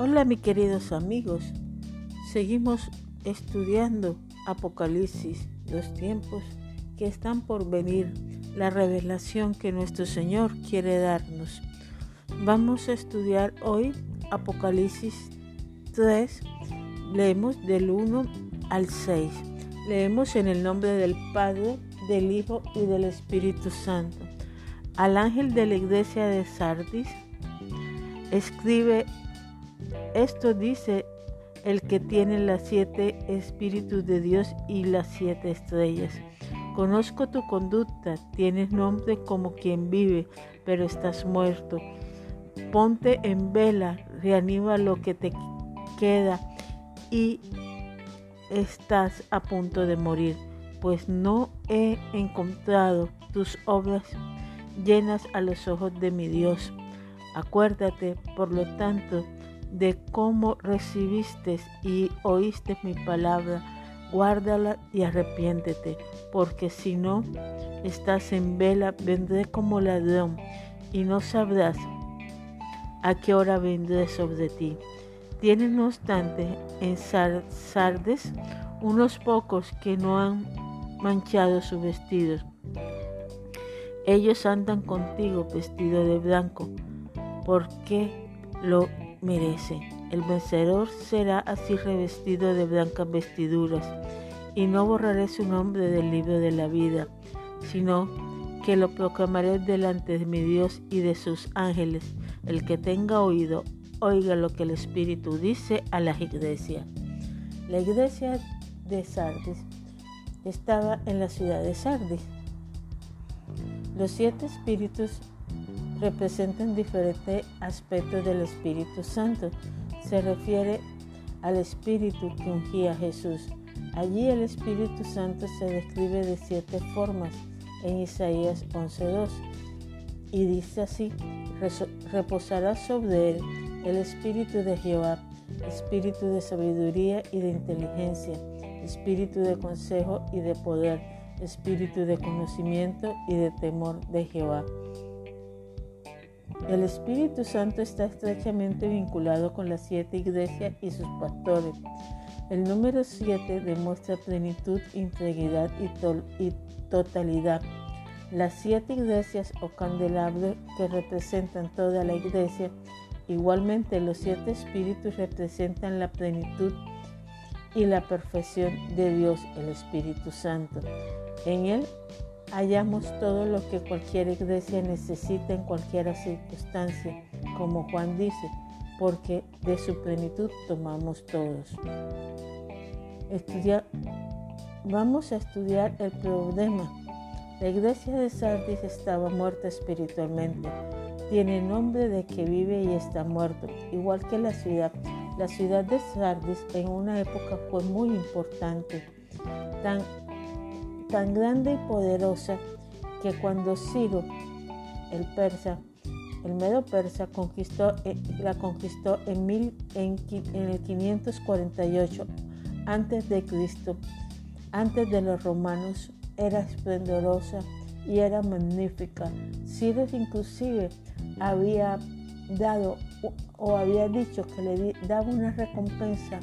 Hola mis queridos amigos, seguimos estudiando Apocalipsis, los tiempos que están por venir, la revelación que nuestro Señor quiere darnos. Vamos a estudiar hoy Apocalipsis 3, leemos del 1 al 6. Leemos en el nombre del Padre, del Hijo y del Espíritu Santo. Al ángel de la iglesia de Sardis, escribe, esto dice el que tiene las siete espíritus de Dios y las siete estrellas. Conozco tu conducta, tienes nombre como quien vive, pero estás muerto. Ponte en vela, reanima lo que te queda y estás a punto de morir, pues no he encontrado tus obras llenas a los ojos de mi Dios. Acuérdate, por lo tanto, de cómo recibiste y oíste mi palabra, guárdala y arrepiéntete, porque si no estás en vela, vendré como ladrón y no sabrás a qué hora vendré sobre ti. Tienen no obstante en Sardes unos pocos que no han manchado sus vestidos. Ellos andan contigo vestido de blanco, porque lo merecen. El vencedor será así revestido de blancas vestiduras, y no borraré su nombre del libro de la vida, sino que lo proclamaré delante de mi Dios y de sus ángeles. El que tenga oído, oiga lo que el Espíritu dice a las iglesias. La iglesia de Sardis estaba en la ciudad de Sardis. Los siete espíritus representan diferentes aspectos del Espíritu Santo. Se refiere al Espíritu que ungía a Jesús. Allí el Espíritu Santo se describe de siete formas en Isaías 11.2 y dice así, reposará sobre él el espíritu de Jehová, espíritu de sabiduría y de inteligencia, espíritu de consejo y de poder, espíritu de conocimiento y de temor de Jehová. El Espíritu Santo está estrechamente vinculado con las siete iglesias y sus pastores. El número siete demuestra plenitud, integridad y, totalidad. Las siete iglesias o candelabros que representan toda la iglesia Igualmente los siete espíritus representan la plenitud y la perfección de Dios, el Espíritu Santo. En Él hallamos todo lo que cualquier iglesia necesita en cualquier circunstancia, como Juan dice, porque de su plenitud tomamos todos. Vamos a estudiar el problema. La iglesia de Sardis estaba muerta espiritualmente tiene nombre de que vive y está muerto, igual que la ciudad. La ciudad de Sardis en una época fue muy importante, tan, tan grande y poderosa que cuando Ciro, el persa, el medo persa, conquistó, eh, la conquistó en, mil, en, el 548 antes de Cristo, antes de los romanos, era esplendorosa y era magnífica. Ciro inclusive había dado o había dicho que le daba una recompensa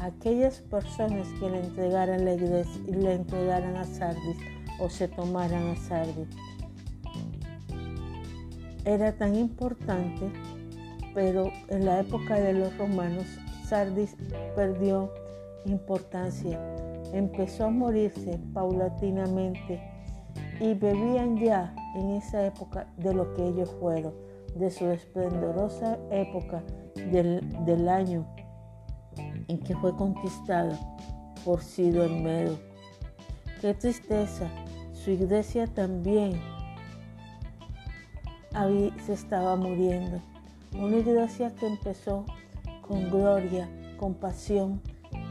aquellas personas que le entregaran la iglesia y le entregaran a Sardis o se tomaran a Sardis. Era tan importante, pero en la época de los romanos Sardis perdió importancia, empezó a morirse paulatinamente y bebían ya en esa época de lo que ellos fueron, de su esplendorosa época del, año en que fue conquistada por Sido el Medo. Qué tristeza, su iglesia también se estaba muriendo. Una iglesia que empezó con gloria, con pasión,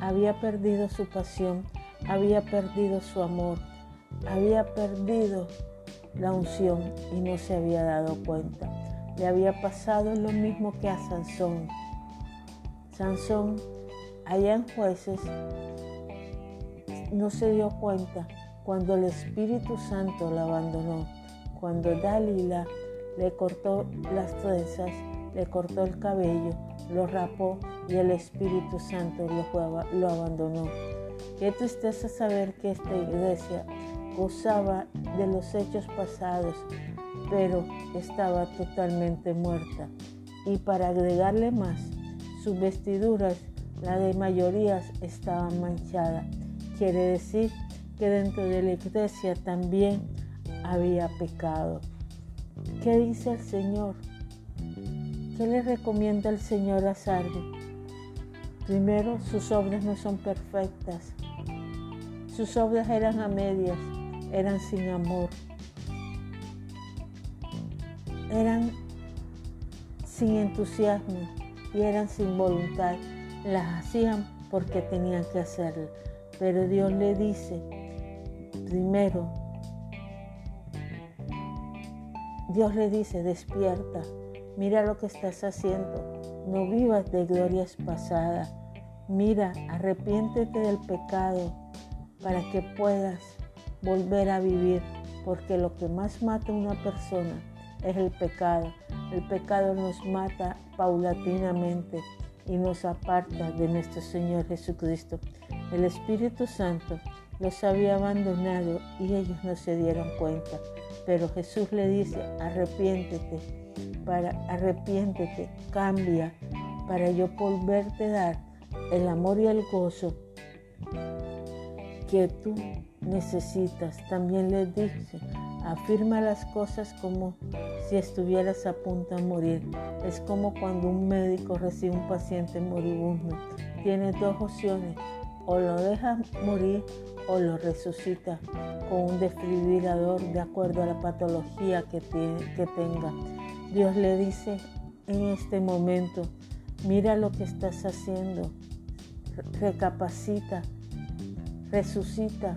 había perdido su pasión, había perdido su amor, había perdido la unción y no se había dado cuenta. Le había pasado lo mismo que a Sansón. Sansón, allá en jueces, no se dio cuenta cuando el Espíritu Santo la abandonó, cuando Dalila le cortó las trenzas, le cortó el cabello, lo rapó y el Espíritu Santo lo, lo abandonó. Qué tristeza saber que esta iglesia gozaba de los hechos pasados, pero estaba totalmente muerta. Y para agregarle más, sus vestiduras, la de mayorías, estaban manchadas. Quiere decir que dentro de la iglesia también había pecado. ¿Qué dice el Señor? ¿Qué le recomienda el Señor a Sardi? Primero, sus obras no son perfectas. Sus obras eran a medias, eran sin amor, eran sin entusiasmo y eran sin voluntad. Las hacían porque tenían que hacerlo. Pero Dios le dice, primero, Dios le dice, despierta, mira lo que estás haciendo, no vivas de glorias pasadas, mira, arrepiéntete del pecado para que puedas volver a vivir, porque lo que más mata a una persona es el pecado. El pecado nos mata paulatinamente y nos aparta de nuestro Señor Jesucristo. El Espíritu Santo los había abandonado y ellos no se dieron cuenta. Pero Jesús le dice, arrepiéntete, para arrepiéntete, cambia, para yo volverte a dar el amor y el gozo que tú necesitas. También les dice, afirma las cosas como si estuvieras a punto de morir. Es como cuando un médico recibe un paciente moribundo. Tiene dos opciones, o lo deja morir o lo resucita con un desfibrilador de acuerdo a la patología que, que tenga. Dios le dice en este momento, mira lo que estás haciendo, recapacita, resucita,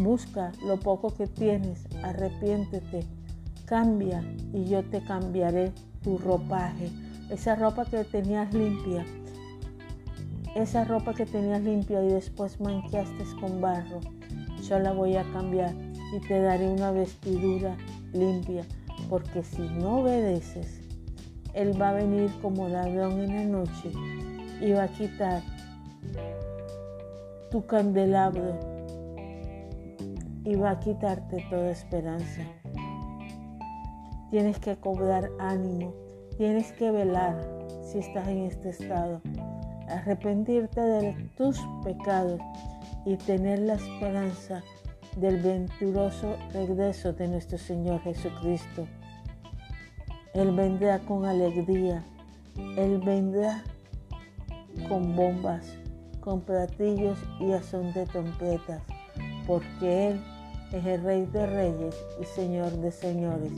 busca lo poco que tienes, arrepiéntete, cambia y yo te cambiaré tu ropaje. Esa ropa que tenías limpia, esa ropa que tenías limpia y después manchaste con barro, yo la voy a cambiar y te daré una vestidura limpia, porque si no obedeces, Él va a venir como ladrón en la noche y va a quitar tu candelabro y va a quitarte toda esperanza. Tienes que cobrar ánimo, tienes que velar si estás en este estado arrepentirte de tus pecados y tener la esperanza del venturoso regreso de nuestro Señor Jesucristo. Él vendrá con alegría, Él vendrá con bombas, con platillos y a son de trompetas, porque Él es el Rey de Reyes y Señor de Señores.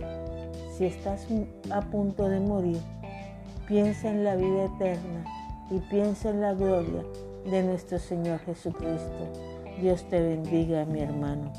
Si estás a punto de morir, piensa en la vida eterna y piensa en la gloria de nuestro Señor Jesucristo. Dios te bendiga, mi hermano.